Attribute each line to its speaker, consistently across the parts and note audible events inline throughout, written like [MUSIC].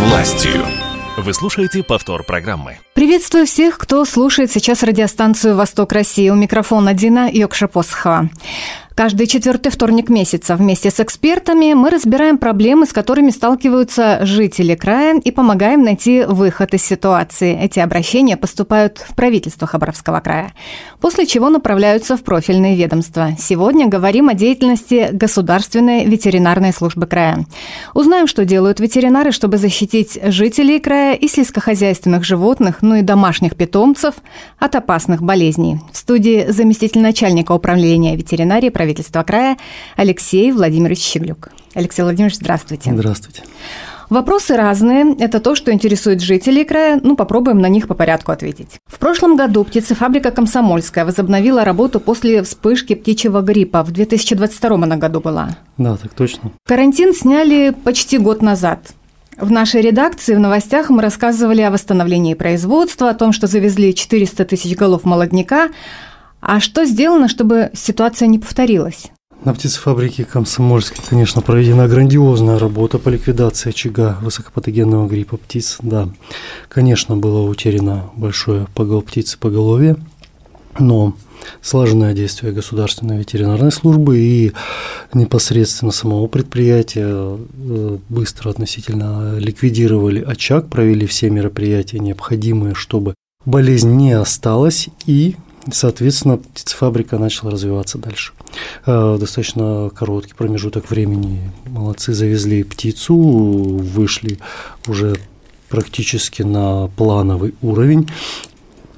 Speaker 1: властью. Вы слушаете повтор программы.
Speaker 2: Приветствую всех, кто слушает сейчас радиостанцию «Восток России». У микрофона Дина Йокшапосхова. Каждый четвертый вторник месяца вместе с экспертами мы разбираем проблемы, с которыми сталкиваются жители края и помогаем найти выход из ситуации. Эти обращения поступают в правительство Хабаровского края, после чего направляются в профильные ведомства. Сегодня говорим о деятельности Государственной ветеринарной службы края. Узнаем, что делают ветеринары, чтобы защитить жителей края и сельскохозяйственных животных, ну и домашних питомцев от опасных болезней. В студии заместитель начальника управления ветеринарии края Алексей Владимирович Щеглюк. Алексей Владимирович, здравствуйте.
Speaker 3: Здравствуйте.
Speaker 2: Вопросы разные. Это то, что интересует жителей края. Ну, попробуем на них по порядку ответить. В прошлом году птицефабрика «Комсомольская» возобновила работу после вспышки птичьего гриппа. В 2022 она году была.
Speaker 3: Да, так точно.
Speaker 2: Карантин сняли почти год назад. В нашей редакции в новостях мы рассказывали о восстановлении производства, о том, что завезли 400 тысяч голов молодняка. А что сделано, чтобы ситуация не повторилась?
Speaker 3: На птицефабрике Комсомольской, конечно, проведена грандиозная работа по ликвидации очага высокопатогенного гриппа птиц. Да, конечно, было утеряно большое погол птицы поголовье, но слаженное действие государственной ветеринарной службы и непосредственно самого предприятия э, быстро относительно ликвидировали очаг, провели все мероприятия необходимые, чтобы болезнь не осталась и Соответственно, птицефабрика начала развиваться дальше. Э, достаточно короткий промежуток времени. Молодцы, завезли птицу, вышли уже практически на плановый уровень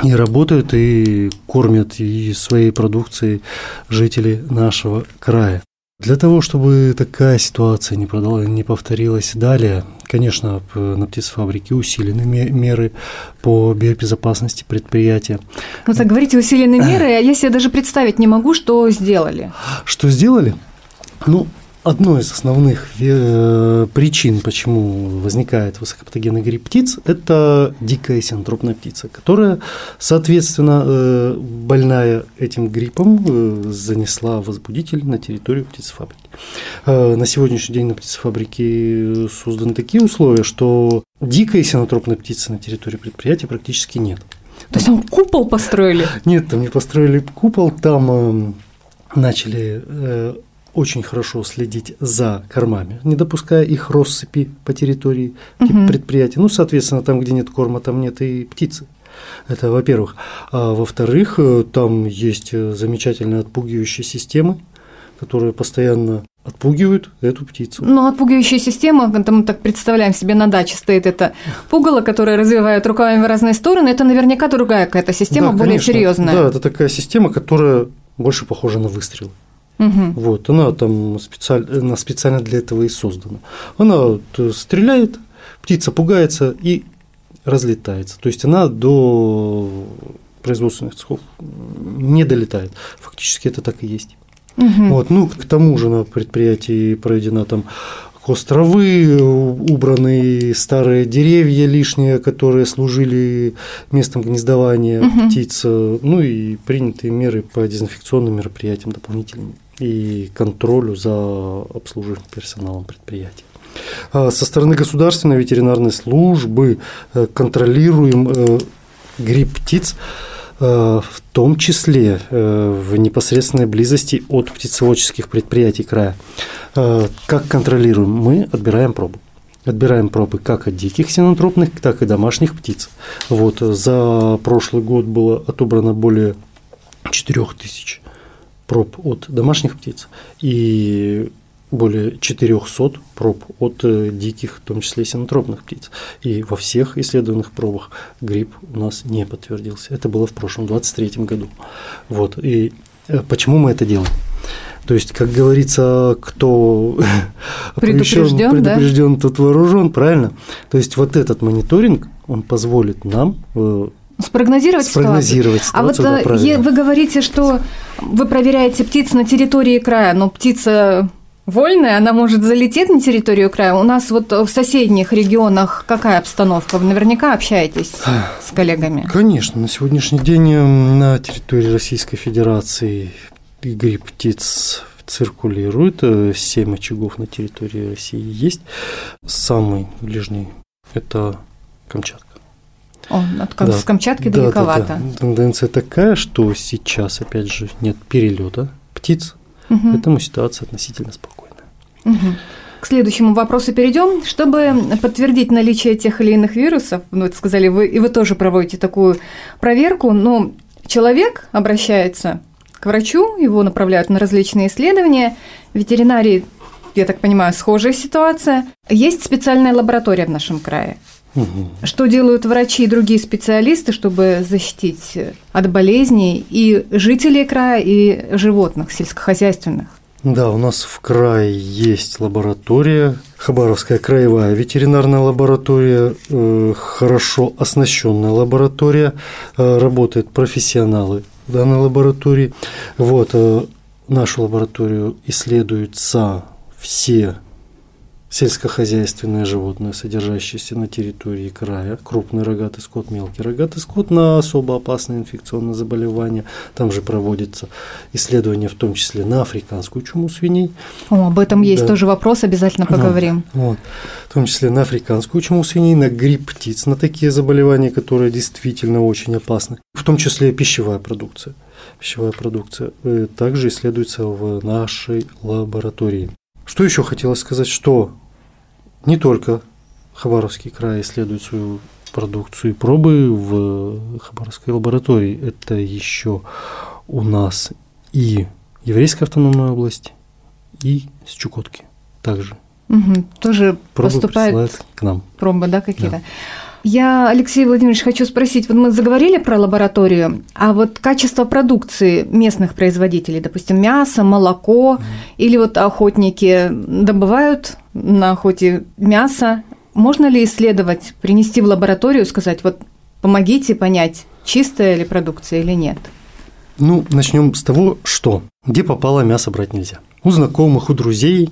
Speaker 3: и работают и кормят и своей продукцией жителей нашего края. Для того, чтобы такая ситуация не, продала, не повторилась далее, конечно, на птицефабрике усилены меры по биобезопасности предприятия.
Speaker 2: Ну так говорите усиленные меры, а я себе даже представить не могу, что сделали.
Speaker 3: Что сделали? Ну, Одной из основных э, причин, почему возникает высокопатогенный грипп птиц, это дикая синтропная птица, которая, соответственно, э, больная этим гриппом, э, занесла возбудитель на территорию птицефабрики. На сегодняшний день на птицефабрике созданы такие условия, что дикой синотропной птицы на территории предприятия практически нет.
Speaker 2: То есть там купол построили?
Speaker 3: Нет, там не построили купол, там начали очень хорошо следить за кормами, не допуская их россыпи по территории угу. предприятия. Ну, соответственно, там, где нет корма, там нет и птицы. Это во-первых. А во-вторых, э, там есть э, замечательные отпугивающие системы, которые постоянно отпугивают эту птицу.
Speaker 2: Ну, отпугивающая система, это мы так представляем себе, на даче стоит это пугало, которое развивает руками в разные стороны, это наверняка другая какая-то система,
Speaker 3: да,
Speaker 2: более серьезная.
Speaker 3: Да, это такая система, которая больше похожа на выстрел. Угу. Вот, она там специально, она специально для этого и создана. Она стреляет, птица пугается и разлетается. То есть она до производственных цехов не долетает. Фактически это так и есть. Угу. Вот, ну, к тому же на предприятии проведена там островы, убраны старые деревья лишние, которые служили местом гнездования угу. птиц, ну и приняты меры по дезинфекционным мероприятиям дополнительными и контролю за обслуживаемым персоналом предприятия. А со стороны государственной ветеринарной службы э, контролируем э, грипп птиц, э, в том числе в непосредственной близости от птицеводческих предприятий края. Как контролируем? Мы отбираем пробу. Отбираем пробы как от диких синотропных, так и домашних птиц. Вот, за прошлый год было отобрано более 4000 проб от домашних птиц и более 400 проб от э, диких, в том числе синотропных птиц. И во всех исследованных пробах грипп у нас не подтвердился. Это было в прошлом, 23 году. Вот. И э, почему мы это делаем? То есть, как говорится, кто [LAUGHS]
Speaker 2: предупрежден,
Speaker 3: предупрежден да? тот вооружен, правильно? То есть, вот этот мониторинг, он позволит нам э,
Speaker 2: Спрогнозировать,
Speaker 3: Спрогнозировать
Speaker 2: ситуацию. А вот да, вы говорите, что вы проверяете птиц на территории края, но птица вольная, она может залететь на территорию края. У нас вот в соседних регионах какая обстановка? Вы наверняка общаетесь с коллегами.
Speaker 3: Конечно, на сегодняшний день на территории Российской Федерации грипп птиц циркулирует, семь очагов на территории России есть. Самый ближний Это Камчатка.
Speaker 2: О, от да. с Камчатки да, далековато. Да,
Speaker 3: да. Тенденция такая, что сейчас, опять же, нет перелета птиц, угу. поэтому ситуация относительно спокойная.
Speaker 2: Угу. К следующему вопросу перейдем. Чтобы подтвердить наличие тех или иных вирусов, ну, это сказали вы, и вы тоже проводите такую проверку, но человек обращается к врачу, его направляют на различные исследования. Ветеринарии, я так понимаю, схожая ситуация. Есть специальная лаборатория в нашем крае. Угу. Что делают врачи и другие специалисты, чтобы защитить от болезней и жителей края, и животных сельскохозяйственных?
Speaker 3: Да, у нас в крае есть лаборатория, Хабаровская краевая ветеринарная лаборатория, э, хорошо оснащенная лаборатория, э, работают профессионалы в данной лаборатории. Вот, э, нашу лабораторию исследуются все сельскохозяйственные животные, содержащиеся на территории края, крупный рогатый скот, мелкий рогатый скот на особо опасные инфекционные заболевания. Там же проводятся исследования, в том числе на африканскую чуму свиней.
Speaker 2: О, об этом есть да. тоже вопрос, обязательно поговорим.
Speaker 3: Вот, вот. В том числе на африканскую чуму свиней, на грипп птиц, на такие заболевания, которые действительно очень опасны. В том числе пищевая продукция. Пищевая продукция э, также исследуется в нашей лаборатории. Что еще хотелось сказать, что не только Хабаровский край исследует свою продукцию и пробы в Хабаровской лаборатории. Это еще у нас и Еврейская автономная область, и с Чукотки также.
Speaker 2: Угу, тоже пробы поступают
Speaker 3: к нам.
Speaker 2: Пробы, да, какие-то. Да. Я, Алексей Владимирович, хочу спросить, вот мы заговорили про лабораторию, а вот качество продукции местных производителей, допустим, мясо, молоко, mm. или вот охотники добывают на охоте мясо, можно ли исследовать, принести в лабораторию, сказать, вот помогите понять, чистая ли продукция или нет?
Speaker 3: Ну, начнем с того, что где попало мясо брать нельзя. У знакомых, у друзей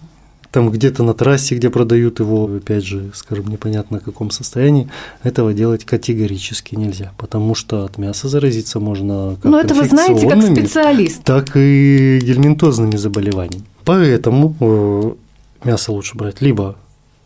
Speaker 3: там где-то на трассе, где продают его, опять же, скажем, непонятно в каком состоянии, этого делать категорически нельзя, потому что от мяса заразиться можно как
Speaker 2: Но это вы знаете как специалист.
Speaker 3: Так и гельминтозными заболеваниями. Поэтому э, мясо лучше брать либо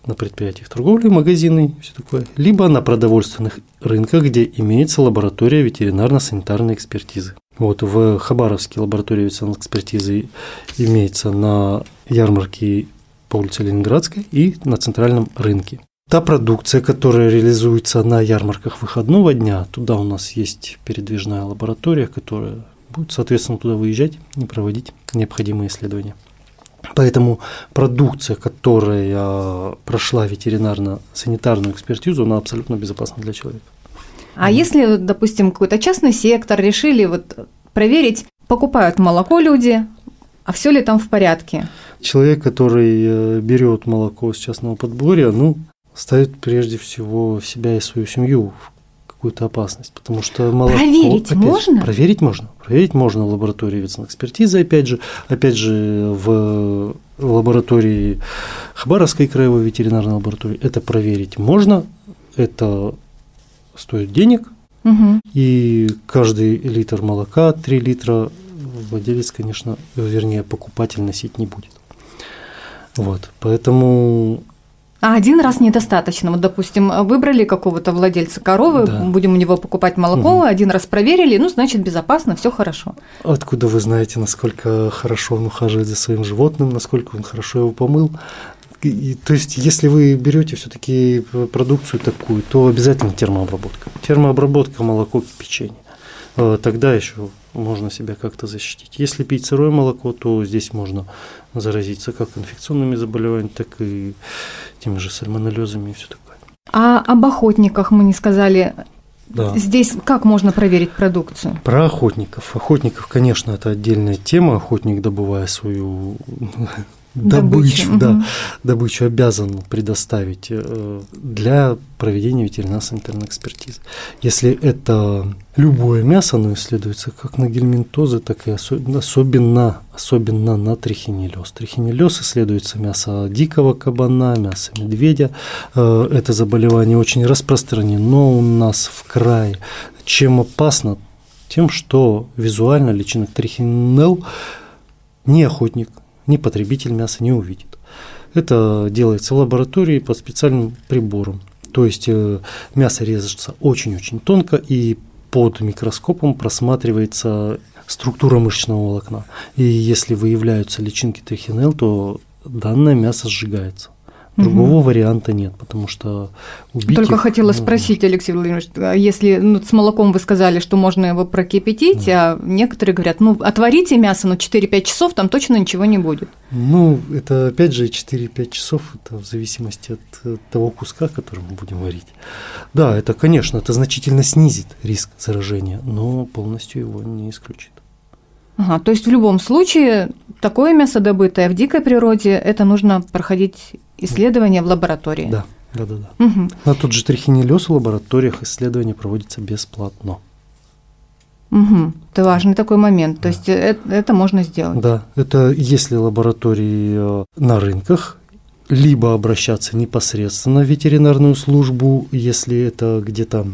Speaker 3: на предприятиях торговли, магазины, все такое, либо на продовольственных рынках, где имеется лаборатория ветеринарно-санитарной экспертизы. Вот в Хабаровске лаборатория ветеринарной экспертизы имеется на ярмарке по улице Ленинградской и на центральном рынке. Та продукция, которая реализуется на ярмарках выходного дня, туда у нас есть передвижная лаборатория, которая будет, соответственно, туда выезжать и проводить необходимые исследования. Поэтому продукция, которая прошла ветеринарно-санитарную экспертизу, она абсолютно безопасна для человека.
Speaker 2: А если, допустим, какой-то частный сектор решили вот проверить, покупают молоко люди, а все ли там в порядке?
Speaker 3: Человек, который э, берет молоко с частного подборья, ну, ставит прежде всего себя и свою семью в какую-то опасность, потому что молоко...
Speaker 2: Проверить опять, можно?
Speaker 3: Проверить можно. Проверить можно в лаборатории ветеринарной экспертизы, опять же, опять же, в лаборатории Хабаровской краевой ветеринарной лаборатории это проверить можно, это стоит денег, угу. и каждый литр молока, 3 литра владелец, конечно, вернее, покупатель носить не будет. Вот, поэтому
Speaker 2: а один раз недостаточно. Вот, допустим, выбрали какого-то владельца коровы, да. будем у него покупать молоко, угу. один раз проверили, ну, значит, безопасно, все хорошо.
Speaker 3: Откуда вы знаете, насколько хорошо он ухаживает за своим животным, насколько он хорошо его помыл? И, то есть, если вы берете все-таки продукцию такую, то обязательно термообработка. Термообработка, молоко, печенье. Э, тогда еще можно себя как-то защитить. Если пить сырое молоко, то здесь можно заразиться как инфекционными заболеваниями, так и теми же сальмонеллезами и все такое.
Speaker 2: А об охотниках мы не сказали. Да. Здесь как можно проверить продукцию?
Speaker 3: Про охотников. Охотников, конечно, это отдельная тема. Охотник, добывая свою добычу, добычу, да, угу. добычу обязан предоставить э, для проведения ветеринарно-санитарной экспертизы. Если это любое мясо, оно исследуется как на гельминтозы, так и особенно, особенно, особенно на трихинеллез. Трихинеллез исследуется мясо дикого кабана, мясо медведя. Э, это заболевание очень распространено у нас в крае. Чем опасно? Тем, что визуально личинок трихинелл не охотник – ни потребитель мяса не увидит. Это делается в лаборатории под специальным прибором. То есть э, мясо режется очень-очень тонко и под микроскопом просматривается структура мышечного волокна. И если выявляются личинки трихинелл, то данное мясо сжигается. Другого угу. варианта нет, потому что
Speaker 2: убить Только их, хотела ну, спросить, Алексей Владимирович, а если ну, с молоком вы сказали, что можно его прокипятить, да. а некоторые говорят, ну, отварите мясо, но 4-5 часов там точно ничего не будет.
Speaker 3: Ну, это опять же 4-5 часов, это в зависимости от того куска, который мы будем варить. Да, это, конечно, это значительно снизит риск заражения, но полностью его не исключит.
Speaker 2: Ага, то есть в любом случае такое мясо, добытое в дикой природе, это нужно проходить исследования в лаборатории.
Speaker 3: Да, да, да. да. Угу. На тот же трихинеллез в лабораториях исследования проводятся бесплатно.
Speaker 2: Угу. Это важный такой момент. То есть это, это можно сделать.
Speaker 3: Да, это если лаборатории э, на рынках, либо обращаться непосредственно в ветеринарную службу, если это где-то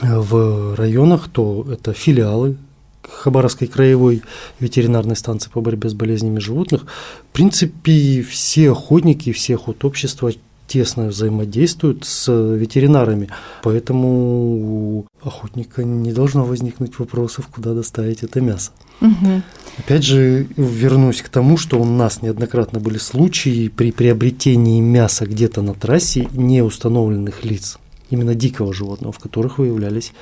Speaker 3: э, в районах, то это филиалы Хабаровской краевой ветеринарной станции по борьбе с болезнями животных, в принципе, все охотники, все охотобщества тесно взаимодействуют с ветеринарами, поэтому у охотника не должно возникнуть вопросов, куда доставить это мясо. Угу. Опять же, вернусь к тому, что у нас неоднократно были случаи при приобретении мяса где-то на трассе неустановленных лиц, именно дикого животного, в которых выявлялись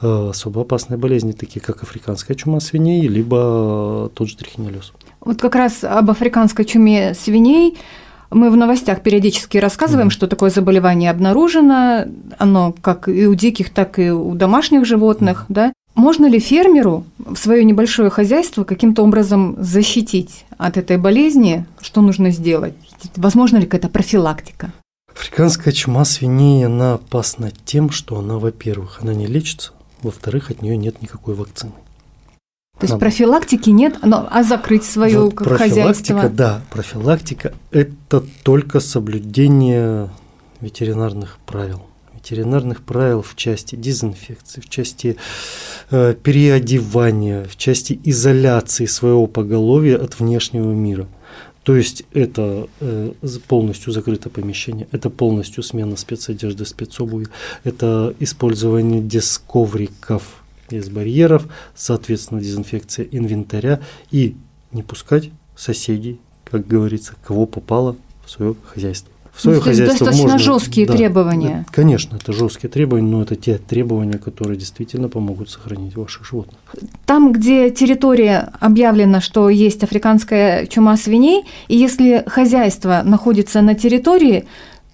Speaker 3: особо опасные болезни, такие как африканская чума свиней, либо тот же трихинеллез.
Speaker 2: Вот как раз об африканской чуме свиней мы в новостях периодически рассказываем, mm что такое заболевание обнаружено, оно как и у диких, так и у домашних животных, mm да. Можно ли фермеру в свое небольшое хозяйство каким-то образом защитить от этой болезни? Что нужно сделать? Возможно ли какая-то профилактика?
Speaker 3: Африканская чума свиней, она опасна тем, что она, во-первых, она не лечится, во-вторых, от нее нет никакой вакцины.
Speaker 2: То есть Надо. профилактики нет, но, а закрыть свое вот
Speaker 3: профилактика, Да, профилактика – это только соблюдение ветеринарных правил. Ветеринарных правил в части дезинфекции, в части э, переодевания, в части изоляции своего поголовья от внешнего мира. То есть это э, полностью закрытое помещение, это полностью смена спецодежды, спецобуви, это использование дисковриков из барьеров, соответственно, дезинфекция инвентаря и не пускать соседей, как говорится, кого попало в свое хозяйство
Speaker 2: в свое ну, хозяйство достаточно можно, жесткие да, требования.
Speaker 3: Да, конечно, это жесткие требования, но это те требования, которые действительно помогут сохранить ваших животных.
Speaker 2: Там, где территория объявлена, что есть африканская чума свиней, и если хозяйство находится на территории,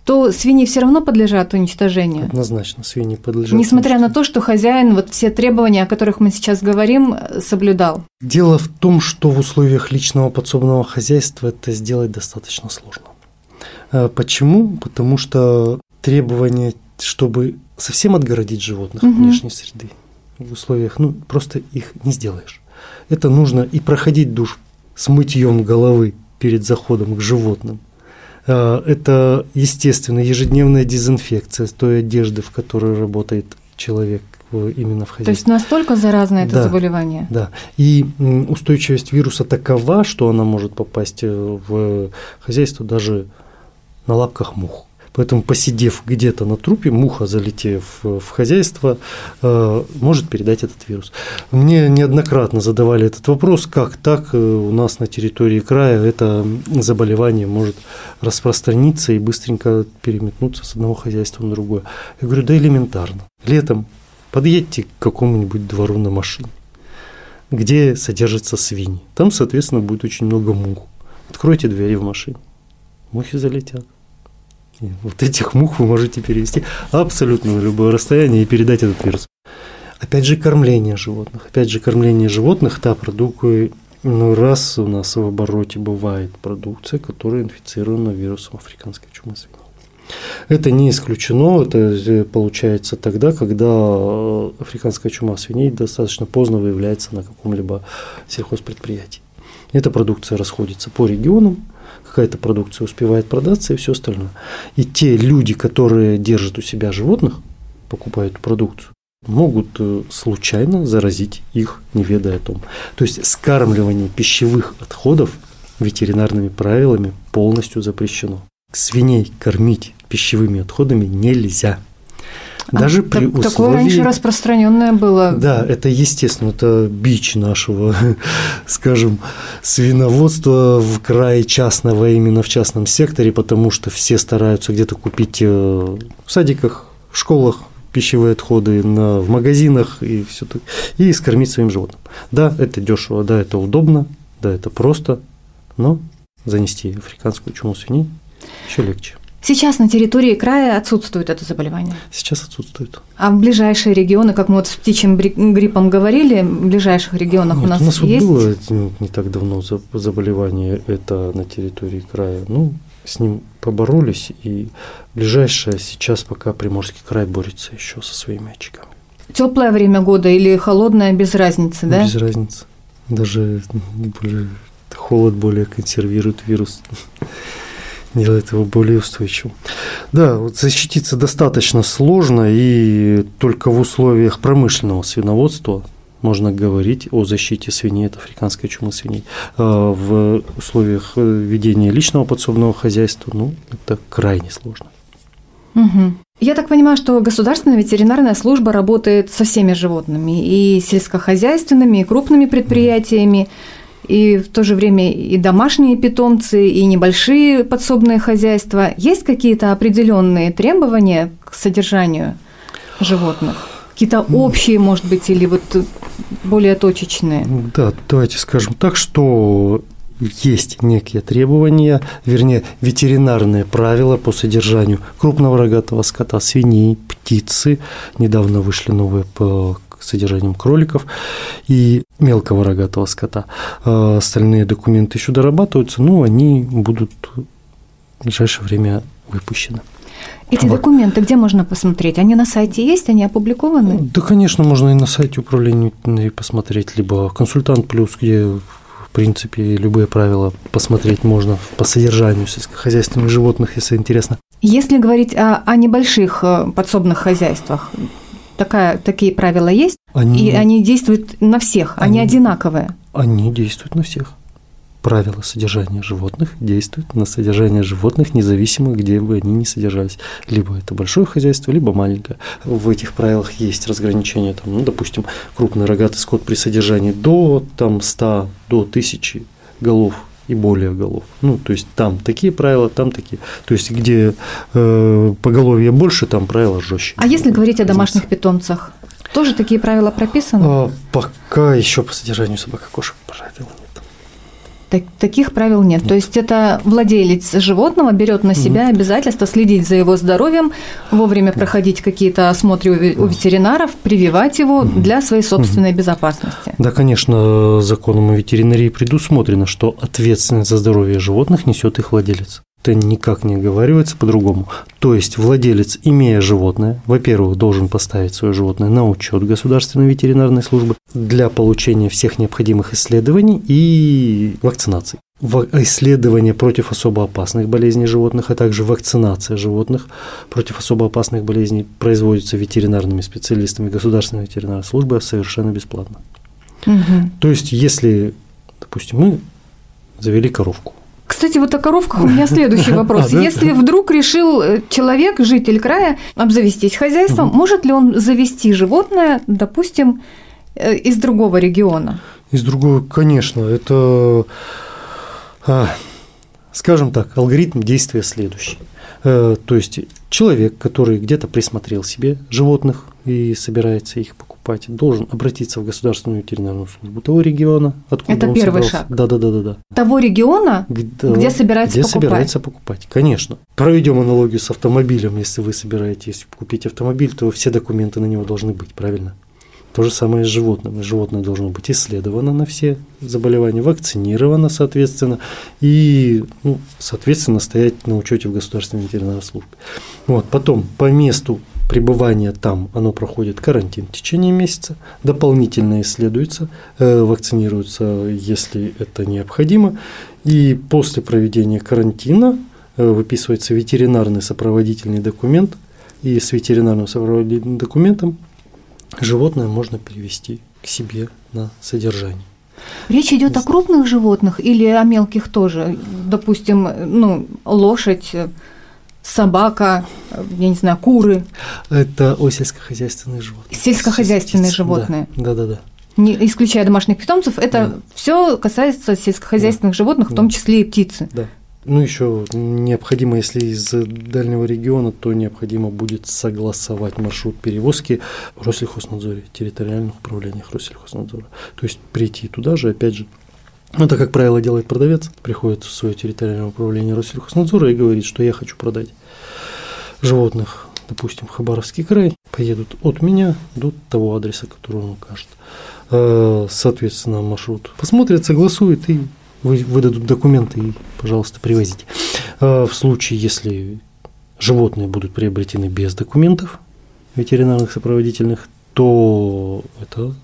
Speaker 2: то свиньи все равно подлежат уничтожению.
Speaker 3: Однозначно, свиньи подлежат.
Speaker 2: Несмотря на то, что хозяин вот все требования, о которых мы сейчас говорим, соблюдал.
Speaker 3: Дело в том, что в условиях личного подсобного хозяйства это сделать достаточно сложно. Э, почему? Потому что требования, чтобы совсем отгородить животных угу. от внешней среды в условиях, ну, просто их не сделаешь. Это нужно и проходить душ с мытьем головы перед заходом к животным. Э, это, естественно, ежедневная дезинфекция той одежды, в которой работает человек именно в хозяйстве. То
Speaker 2: есть настолько заразно это
Speaker 3: да,
Speaker 2: заболевание?
Speaker 3: Да. И устойчивость вируса такова, что она может попасть э, в хозяйство даже на лапках мух. Поэтому, посидев где-то на трупе, муха, залетев в хозяйство, э, может передать этот вирус. Мне неоднократно задавали этот вопрос, как так э, у нас на территории края это заболевание может распространиться и быстренько переметнуться с одного хозяйства на другое. Я говорю, да элементарно. Летом подъедьте к какому-нибудь двору на машине, где содержатся свиньи. Там, соответственно, будет очень много мух. Откройте двери в машине, мухи залетят вот этих мух вы можете перевести абсолютно на любое расстояние и передать этот вирус. Опять же, кормление животных. Опять же, кормление животных, та продукция, ну, раз у нас в обороте бывает продукция, которая инфицирована вирусом африканской чумы свиней. Это не исключено, это э, получается тогда, когда э, африканская чума свиней достаточно поздно выявляется на каком-либо сельхозпредприятии. Эта продукция расходится по регионам, какая-то продукция успевает продаться и все остальное. И те люди, которые держат у себя животных, покупают продукцию, могут э, случайно заразить их, не ведая о том. То есть скармливание пищевых отходов ветеринарными правилами полностью запрещено. свиней кормить пищевыми отходами нельзя.
Speaker 2: А Даже а, при так, условии... Такое раньше распространенное было.
Speaker 3: Да, это естественно, это бич нашего, [LAUGHS] скажем, свиноводства в крае частного, именно в частном секторе, потому что все стараются где-то купить э, в садиках, в школах пищевые отходы на, в магазинах и все так, и скормить своим животным. Да, это дешево, да, это удобно, да, это просто, но занести африканскую чуму свиней еще легче.
Speaker 2: Сейчас на территории края отсутствует это заболевание?
Speaker 3: Сейчас отсутствует.
Speaker 2: А в ближайшие регионы, как мы вот с птичьим гриппом говорили, в ближайших регионах
Speaker 3: Нет,
Speaker 2: у нас
Speaker 3: у нас
Speaker 2: есть?
Speaker 3: Вот было не, так давно заболевание это на территории края. Ну, с ним поборолись, и ближайшее сейчас пока Приморский край борется еще со своими очагами.
Speaker 2: Теплое время года или холодное без разницы, да?
Speaker 3: Без разницы. Даже более, холод более консервирует вирус делает его более устойчивым. Да, вот защититься достаточно сложно, и только в условиях промышленного свиноводства можно говорить о защите свиней от африканской чумы свиней. А в условиях э, ведения личного подсобного хозяйства, ну, это крайне сложно.
Speaker 2: Угу. Я так понимаю, что государственная ветеринарная служба работает со всеми животными, и сельскохозяйственными, и крупными предприятиями. Угу и в то же время и домашние питомцы, и небольшие подсобные хозяйства. Есть какие-то определенные требования к содержанию животных? Какие-то общие, может быть, или вот более точечные?
Speaker 3: Да, давайте скажем так, что есть некие требования, вернее, ветеринарные правила по содержанию крупного рогатого скота, свиней, птицы. Недавно вышли новые по содержанием кроликов и мелкого рогатого скота. А остальные документы еще дорабатываются, но они будут в ближайшее время выпущены.
Speaker 2: Эти документы где можно посмотреть? Они на сайте есть, они опубликованы?
Speaker 3: Да, конечно, можно и на сайте управления посмотреть, либо консультант плюс, где в принципе любые правила посмотреть можно по содержанию сельскохозяйственных животных, если интересно.
Speaker 2: Если говорить о, о небольших э, подсобных хозяйствах, такая, такие правила есть, они, и они действуют на всех, они, они одинаковые.
Speaker 3: Они действуют на всех. Правила содержания животных действуют на содержание животных, независимо, где бы они ни содержались. Либо это большое хозяйство, либо маленькое. В этих правилах есть разграничение, там, ну, допустим, крупный рогатый скот при содержании до там, 100, до 1000 голов и более голов. Ну, то есть там такие правила, там такие. То есть где э, поголовье больше, там правила жестче.
Speaker 2: А если говорить о домашних питомцах, тоже такие правила прописаны? А,
Speaker 3: пока еще по содержанию собак и кошек правил нет.
Speaker 2: Так, таких правил нет. нет. То есть это владелец животного берет на себя угу. обязательство следить за его здоровьем, вовремя проходить какие-то осмотры у, ветеринаров, прививать его угу. для своей собственной угу. безопасности.
Speaker 3: Да, конечно, законом о ветеринарии предусмотрено, что ответственность за здоровье животных несет их владелец это никак не оговаривается по-другому. То есть владелец, имея животное, во-первых, должен поставить свое животное на учет государственной ветеринарной службы для получения всех необходимых исследований и вакцинаций. Исследования против особо опасных болезней животных, а также вакцинация животных против особо опасных болезней производится ветеринарными специалистами государственной ветеринарной службы совершенно бесплатно. Угу. То есть, если, допустим, мы завели коровку,
Speaker 2: кстати, вот о коровках у меня [LAUGHS] следующий вопрос. А, Если вдруг решил э, человек, житель края, обзавестись хозяйством, может ли он завести животное, допустим, э, из другого региона?
Speaker 3: Из другого, конечно. Это, а, скажем так, алгоритм действия следующий. Э, то есть человек, который где-то присмотрел себе животных и собирается их покупать, должен обратиться в государственную ветеринарную службу того региона, откуда
Speaker 2: Это
Speaker 3: он
Speaker 2: первый
Speaker 3: собрался.
Speaker 2: шаг.
Speaker 3: Да, да, да, да, да.
Speaker 2: Того региона, где, где собирается
Speaker 3: где
Speaker 2: покупать.
Speaker 3: собирается покупать, конечно. Проведем аналогию с автомобилем. Если вы собираетесь купить автомобиль, то все документы на него должны быть, правильно? То же самое с животным. Животное должно быть исследовано на все заболевания, вакцинировано, соответственно, и, ну, соответственно, стоять на учете в государственной ветеринарной службе. Вот, потом по месту пребывания там оно проходит карантин в течение месяца, дополнительно исследуется, э, вакцинируется, если это необходимо, и после проведения карантина э, выписывается ветеринарный сопроводительный документ, и с ветеринарным сопроводительным документом животное можно перевести к себе на содержание.
Speaker 2: Речь идет о крупных животных или о мелких тоже? Допустим, ну, лошадь, собака, я не знаю, куры.
Speaker 3: Это о сельскохозяйственные животные.
Speaker 2: Сельскохозяйственные животные.
Speaker 3: Да, да, да.
Speaker 2: Не исключая домашних питомцев, это да. все касается сельскохозяйственных да. животных, в том числе и птицы.
Speaker 3: Да. Ну, еще необходимо, если из дальнего региона, то необходимо будет согласовать маршрут перевозки в Россельхознадзоре, территориальных управлениях Россельхознадзора. То есть прийти туда же, опять же, ну, это, как правило, делает продавец, приходит в свое территориальное управление Россельхознадзора и говорит, что я хочу продать животных, допустим, в Хабаровский край, поедут от меня до того адреса, который он укажет. Э, соответственно, маршрут посмотрят, согласуют и выдадут документы и, пожалуйста, привозите. А в случае, если животные будут приобретены без документов ветеринарных сопроводительных, то это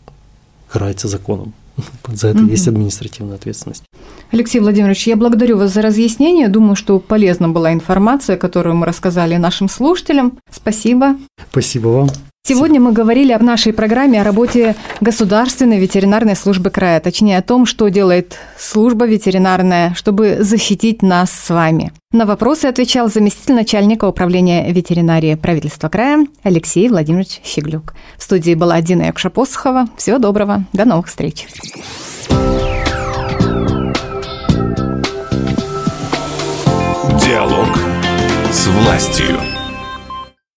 Speaker 3: карается законом. [LAUGHS] За это есть административная ответственность.
Speaker 2: Алексей Владимирович, я благодарю вас за разъяснение. Думаю, что полезна была информация, которую мы рассказали нашим слушателям. Спасибо.
Speaker 3: Спасибо вам.
Speaker 2: Сегодня мы говорили об нашей программе о работе Государственной ветеринарной службы края, точнее о том, что делает служба ветеринарная, чтобы защитить нас с вами. На вопросы отвечал заместитель начальника управления ветеринарии правительства края Алексей Владимирович Щеглюк. В студии была Дина Якшапосхова. Всего доброго. До новых встреч.
Speaker 1: Диалог с властью.